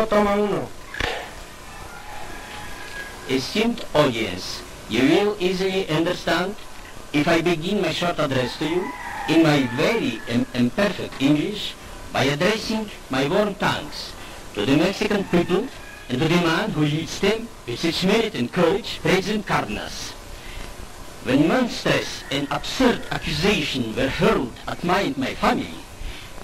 uno toma uno. Esteemed audience, you will easily understand if I begin my short address to you in my very im- imperfect English by addressing my warm thanks to the Mexican people and to the man who leads them with such merit and courage, President Cardenas. When monstrous and absurd accusations were hurled at my and my family,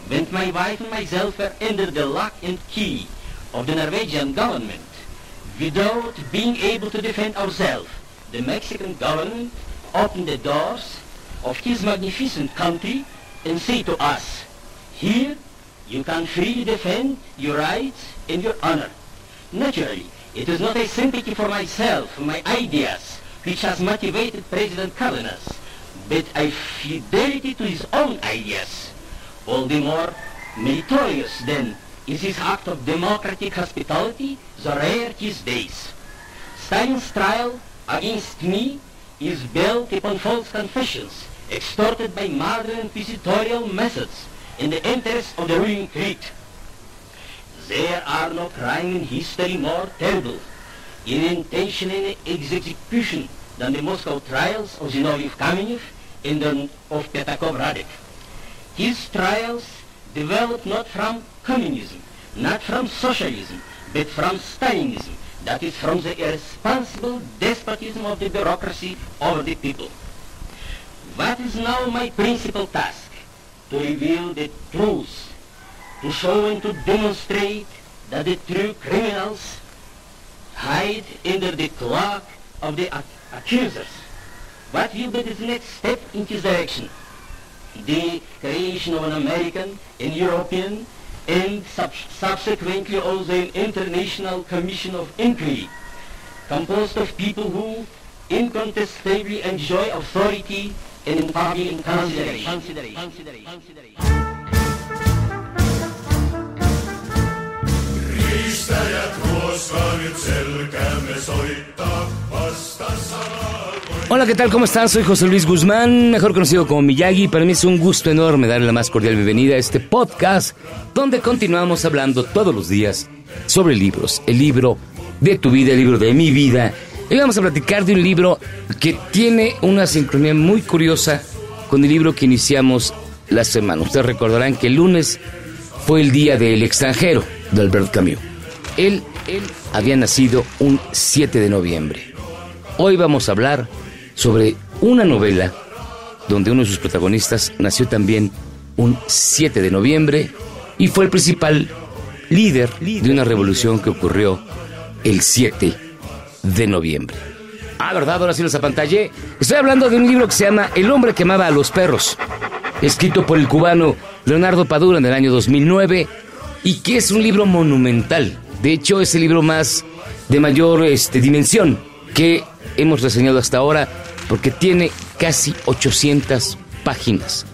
when my wife and myself were under the lock and key of the Norwegian government, without being able to defend ourselves, the Mexican government opened the doors of his magnificent country and say to us, here you can freely defend your rights and your honor. Naturally, it is not a sympathy for myself, my ideas, which has motivated President Cardenas, but a fidelity to his own ideas. All the more meritorious, then, is his act of democratic hospitality, the rare these days. Stalin's trial against me is built upon false confessions, extorted by modern inquisitorial methods in the interest of the ruling elite. There are no crime in history more terrible in intention and execution than the Moscow trials of Zinoviev Kamenev and of Petakov Radek. His trials developed not from communism, not from socialism, but from Stalinism, that is from the irresponsible despotism of the bureaucracy over the people. What is now my principal task? To reveal the truth, to show and to demonstrate that the true criminals hide under the cloak of the ac- accusers. What will be the next step in this direction? The creation of an American and European and sub- subsequently also an international commission of inquiry composed of people who incontestably enjoy authority and public consideration. consideration. consideration. consideration. riistajad koos ka. Hola, ¿qué tal? ¿Cómo están? Soy José Luis Guzmán, mejor conocido como Miyagi. Para mí es un gusto enorme darle la más cordial bienvenida a este podcast donde continuamos hablando todos los días sobre libros. El libro de tu vida, el libro de mi vida. Hoy vamos a platicar de un libro que tiene una sincronía muy curiosa con el libro que iniciamos la semana. Ustedes recordarán que el lunes fue el día del extranjero de Albert Camus. Él, él había nacido un 7 de noviembre. Hoy vamos a hablar sobre una novela donde uno de sus protagonistas nació también un 7 de noviembre y fue el principal líder de una revolución que ocurrió el 7 de noviembre. Ah, ¿verdad? Ahora sí los apantallé. Estoy hablando de un libro que se llama El hombre que amaba a los perros, escrito por el cubano Leonardo Padura en el año 2009 y que es un libro monumental. De hecho, es el libro más de mayor este, dimensión que hemos reseñado hasta ahora porque tiene casi 800 páginas.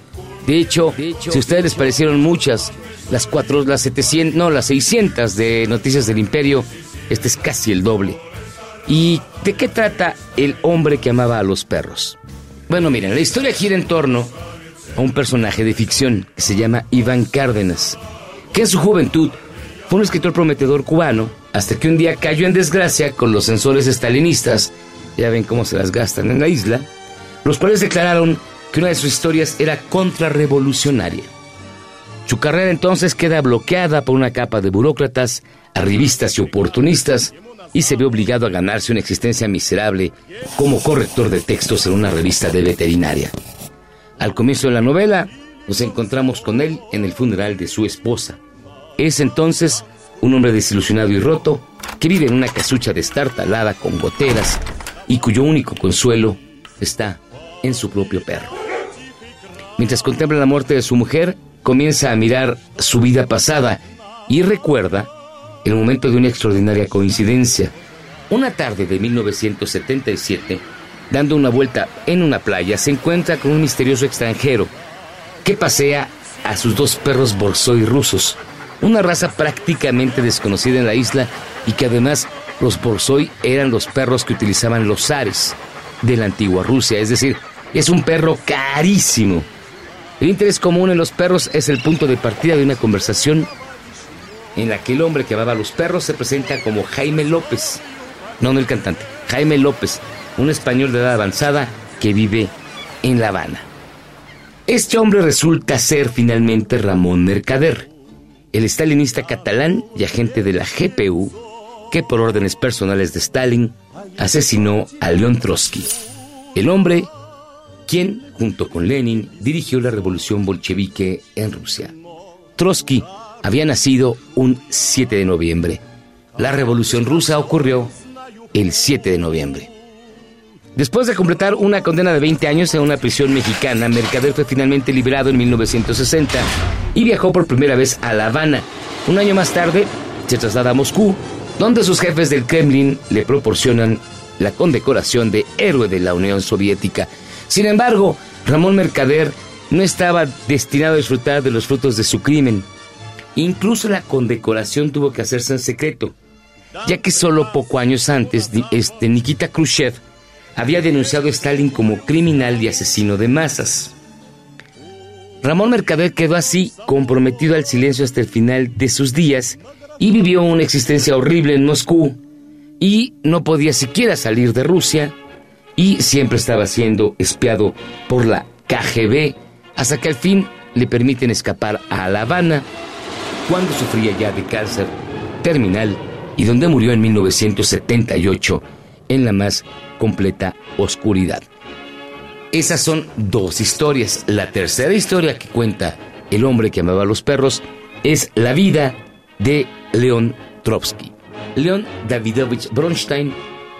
De hecho, si a ustedes les parecieron muchas, las cuatro, las 700, no, las 600 de Noticias del Imperio, este es casi el doble. ¿Y de qué trata el hombre que amaba a los perros? Bueno, miren, la historia gira en torno a un personaje de ficción que se llama Iván Cárdenas, que en su juventud fue un escritor prometedor cubano, hasta que un día cayó en desgracia con los censores estalinistas, ya ven cómo se las gastan en la isla, los cuales declararon que una de sus historias era contrarrevolucionaria. Su carrera entonces queda bloqueada por una capa de burócratas, arribistas y oportunistas, y se ve obligado a ganarse una existencia miserable como corrector de textos en una revista de veterinaria. Al comienzo de la novela, nos encontramos con él en el funeral de su esposa. Es entonces un hombre desilusionado y roto que vive en una casucha destartalada con goteras y cuyo único consuelo está en su propio perro. Mientras contempla la muerte de su mujer, comienza a mirar su vida pasada y recuerda el momento de una extraordinaria coincidencia. Una tarde de 1977, dando una vuelta en una playa, se encuentra con un misterioso extranjero que pasea a sus dos perros borsoi rusos, una raza prácticamente desconocida en la isla y que además los borsoi eran los perros que utilizaban los zares de la antigua Rusia, es decir, es un perro carísimo. El interés común en los perros es el punto de partida de una conversación en la que el hombre que amaba a los perros se presenta como Jaime López. No, no el cantante, Jaime López, un español de edad avanzada que vive en La Habana. Este hombre resulta ser finalmente Ramón Mercader, el stalinista catalán y agente de la GPU que por órdenes personales de Stalin asesinó a León Trotsky, el hombre quien, junto con Lenin, dirigió la revolución bolchevique en Rusia. Trotsky había nacido un 7 de noviembre. La revolución rusa ocurrió el 7 de noviembre. Después de completar una condena de 20 años en una prisión mexicana, Mercader fue finalmente liberado en 1960 y viajó por primera vez a La Habana. Un año más tarde se traslada a Moscú, donde sus jefes del Kremlin le proporcionan la condecoración de héroe de la Unión Soviética. Sin embargo, Ramón Mercader no estaba destinado a disfrutar de los frutos de su crimen. Incluso la condecoración tuvo que hacerse en secreto, ya que solo poco años antes este Nikita Khrushchev había denunciado a Stalin como criminal y asesino de masas. Ramón Mercader quedó así comprometido al silencio hasta el final de sus días y vivió una existencia horrible en Moscú y no podía siquiera salir de Rusia y siempre estaba siendo espiado por la KGB hasta que al fin le permiten escapar a La Habana cuando sufría ya de cáncer terminal y donde murió en 1978 en la más completa oscuridad. Esas son dos historias. La tercera historia que cuenta el hombre que amaba a los perros es la vida de León Trotsky. León Davidovich Bronstein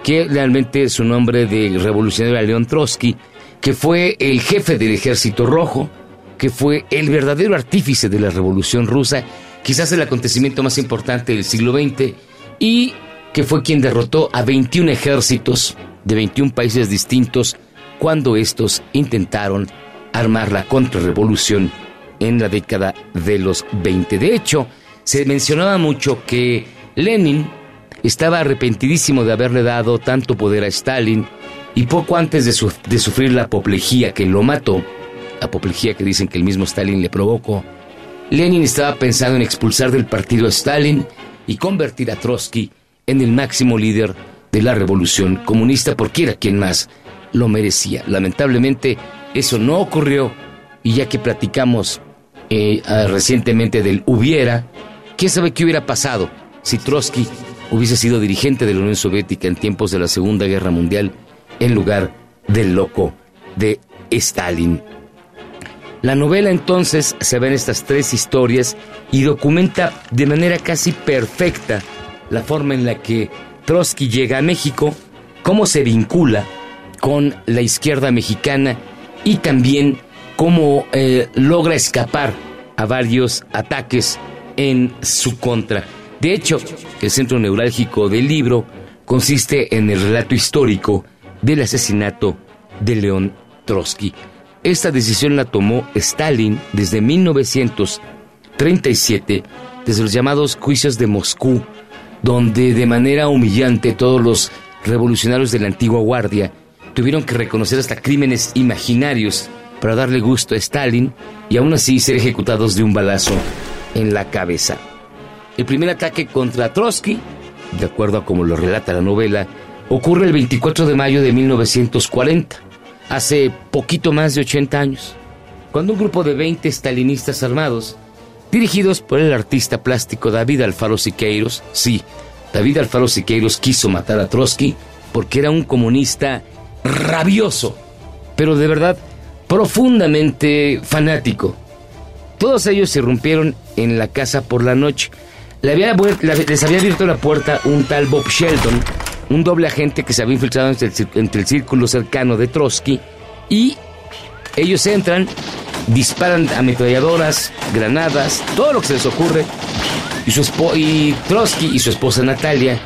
que realmente su nombre de revolucionario León Trotsky, que fue el jefe del ejército rojo, que fue el verdadero artífice de la revolución rusa, quizás el acontecimiento más importante del siglo XX, y que fue quien derrotó a 21 ejércitos de 21 países distintos cuando estos intentaron armar la contrarrevolución en la década de los 20. De hecho, se mencionaba mucho que Lenin estaba arrepentidísimo de haberle dado tanto poder a Stalin y poco antes de, sufrir la apoplejía que lo mató, apoplejía que dicen que el mismo Stalin le provocó, Lenin estaba pensando en expulsar del partido a Stalin y convertir a Trotsky en el máximo líder de la revolución comunista porque era quien más lo merecía. Lamentablemente eso no ocurrió y ya que platicamos eh, ah, recientemente del hubiera, ¿quién sabe qué hubiera pasado si Trotsky hubiese sido dirigente de la Unión Soviética en tiempos de la Segunda Guerra Mundial en lugar del loco de Stalin. La novela entonces se ve en estas tres historias y documenta de manera casi perfecta la forma en la que Trotsky llega a México, cómo se vincula con la izquierda mexicana y también cómo eh, logra escapar a varios ataques en su contra. De hecho, el centro neurálgico del libro consiste en el relato histórico del asesinato de León Trotsky. Esta decisión la tomó Stalin desde 1937, desde los llamados juicios de Moscú, donde de manera humillante todos los revolucionarios de la antigua guardia tuvieron que reconocer hasta crímenes imaginarios para darle gusto a Stalin y aún así ser ejecutados de un balazo en la cabeza. El primer ataque contra Trotsky, de acuerdo a como lo relata la novela, ocurre el 24 de mayo de 1940, hace poquito más de 80 años, cuando un grupo de 20 stalinistas armados, dirigidos por el artista plástico David Alfaro Siqueiros, sí, David Alfaro Siqueiros quiso matar a Trotsky porque era un comunista rabioso, pero de verdad profundamente fanático. Todos ellos irrumpieron en la casa por la noche, les había abierto la puerta un tal Bob Sheldon, un doble agente que se había infiltrado entre el, círculo cercano de Trotsky, y ellos entran, disparan ametralladoras, granadas, todo lo que se les ocurre, y, su y Trotsky y su esposa Natalia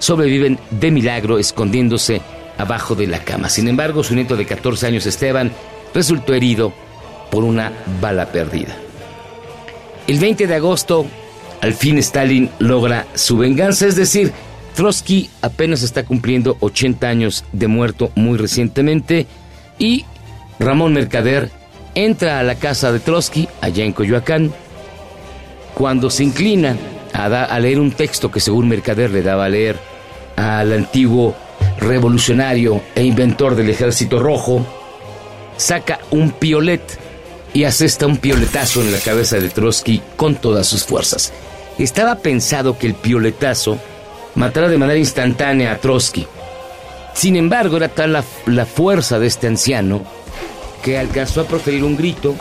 sobreviven de milagro escondiéndose abajo de la cama. Sin embargo, su nieto de 14 años, Esteban, resultó herido por una bala perdida. El 20 de agosto al fin Stalin logra su venganza, es decir, Trotsky apenas está cumpliendo 80 años de muerto muy recientemente y Ramón Mercader entra a la casa de Trotsky allá en Coyoacán. Cuando se inclina a, da- a leer un texto que según Mercader le daba a leer al antiguo revolucionario e inventor del ejército rojo, saca un piolet y asesta un pioletazo en la cabeza de Trotsky con todas sus fuerzas. Estaba pensado que el pioletazo matara de manera instantánea a Trotsky. Sin embargo, era tal la, la fuerza de este anciano que alcanzó a proferir un grito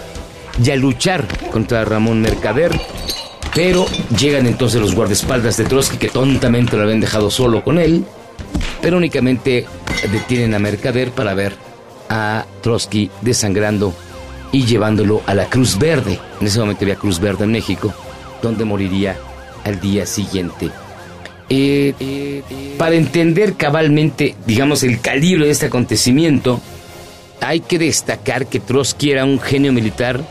y a luchar contra Ramón Mercader. Pero llegan entonces los guardaespaldas de Trotsky que tontamente lo habían dejado solo con él. Pero únicamente detienen a Mercader para ver a Trotsky desangrando y llevándolo a la Cruz Verde. En ese momento había Cruz Verde en México, donde moriría al día siguiente. Eh, para entender cabalmente, digamos, el calibre de este acontecimiento, hay que destacar que Trotsky era un genio militar,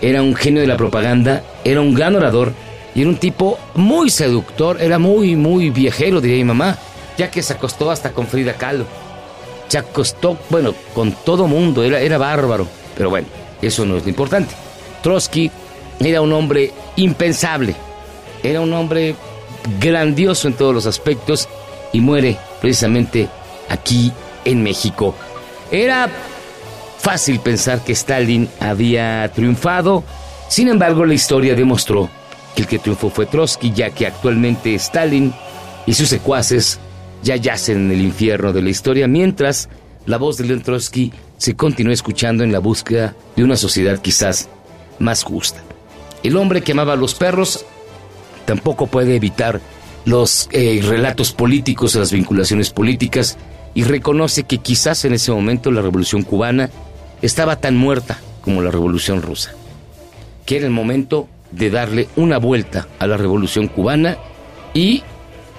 era un genio de la propaganda, era un gran orador y era un tipo muy seductor, era muy, muy viejero, diría mi mamá, ya que se acostó hasta con Frida Kahlo. Se acostó, bueno, con todo mundo, era, era bárbaro. Pero bueno, eso no es lo importante. Trotsky era un hombre impensable, era un hombre grandioso en todos los aspectos y muere precisamente aquí en México. Era fácil pensar que Stalin había triunfado, sin embargo la historia demostró que el que triunfó fue Trotsky, ya que actualmente Stalin y sus secuaces ya yacen en el infierno de la historia, mientras la voz de León Trotsky se continúa escuchando en la búsqueda de una sociedad quizás más justa. El hombre que amaba a los perros tampoco puede evitar los eh, relatos políticos, las vinculaciones políticas, y reconoce que quizás en ese momento la revolución cubana estaba tan muerta como la revolución rusa, que era el momento de darle una vuelta a la revolución cubana y,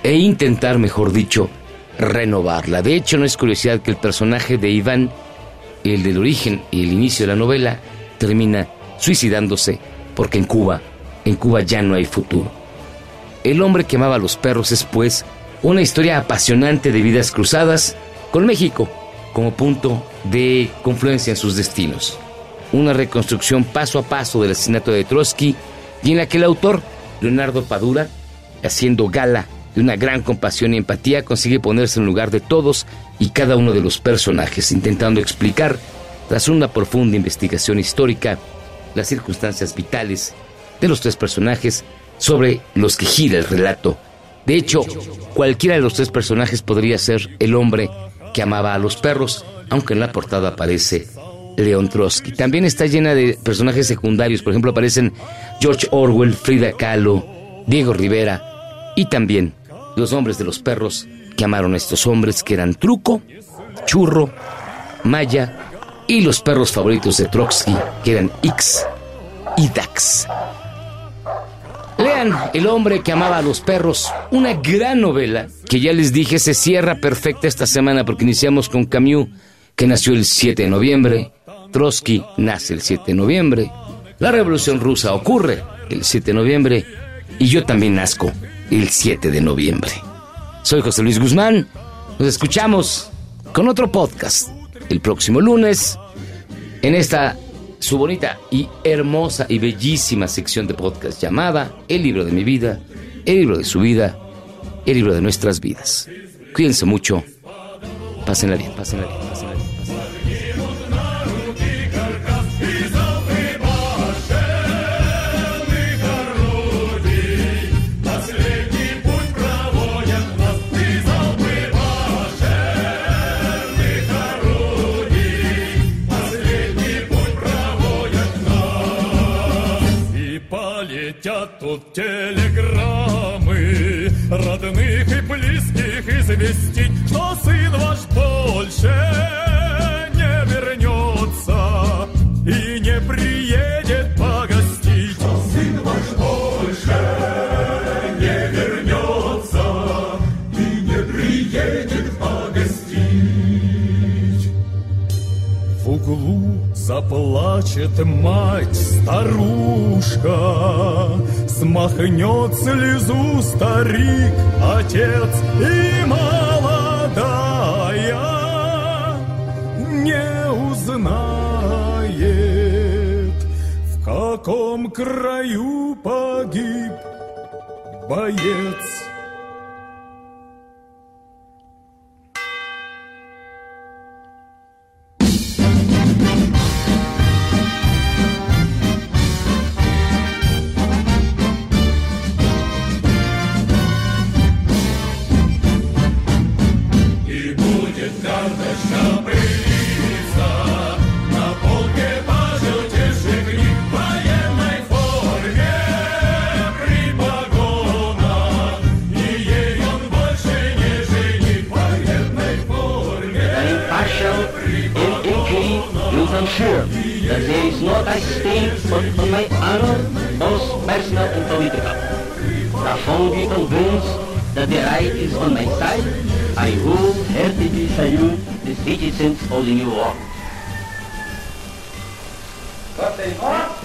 e intentar, mejor dicho, renovarla. De hecho, no es curiosidad que el personaje de Iván, el del origen y el inicio de la novela, termina suicidándose porque en Cuba, en Cuba ya no hay futuro. El hombre que amaba a los perros es, pues, una historia apasionante de vidas cruzadas con México como punto de confluencia en sus destinos. Una reconstrucción paso a paso del asesinato de Trotsky y en la que el autor, Leonardo Padura, haciendo gala de una gran compasión y empatía, consigue ponerse en lugar de todos y cada uno de los personajes, intentando explicar, tras una profunda investigación histórica, las circunstancias vitales de los tres personajes sobre los que gira el relato. De hecho, cualquiera de los tres personajes podría ser el hombre que amaba a los perros, aunque en la portada aparece León Trotsky. También está llena de personajes secundarios, por ejemplo aparecen George Orwell, Frida Kahlo, Diego Rivera y también los hombres de los perros que amaron a estos hombres que eran Truco, Churro, Maya y los perros favoritos de Trotsky que eran X y Dax. Lean El hombre que amaba a los perros, una gran novela que ya les dije se cierra perfecta esta semana porque iniciamos con Camus, que nació el 7 de noviembre, Trotsky nace el 7 de noviembre, la revolución rusa ocurre el 7 de noviembre y yo también nazco el 7 de noviembre. Soy José Luis Guzmán, nos escuchamos con otro podcast el próximo lunes en esta su bonita y hermosa y bellísima sección de podcast llamada El libro de mi vida, el libro de su vida, el libro de nuestras vidas. Cuídense mucho, pásenla bien, pásenla bien, pásenla bien. Заплачет мать старушка, Смахнет слезу старик, отец и молодая Не узнает, в каком краю погиб боец. Will ensure that there is not a stain on, on my honor, both personal and political. Profoundly convinced that the right is on my side, I wholeheartedly salute the citizens of the new world. Gostei, ó.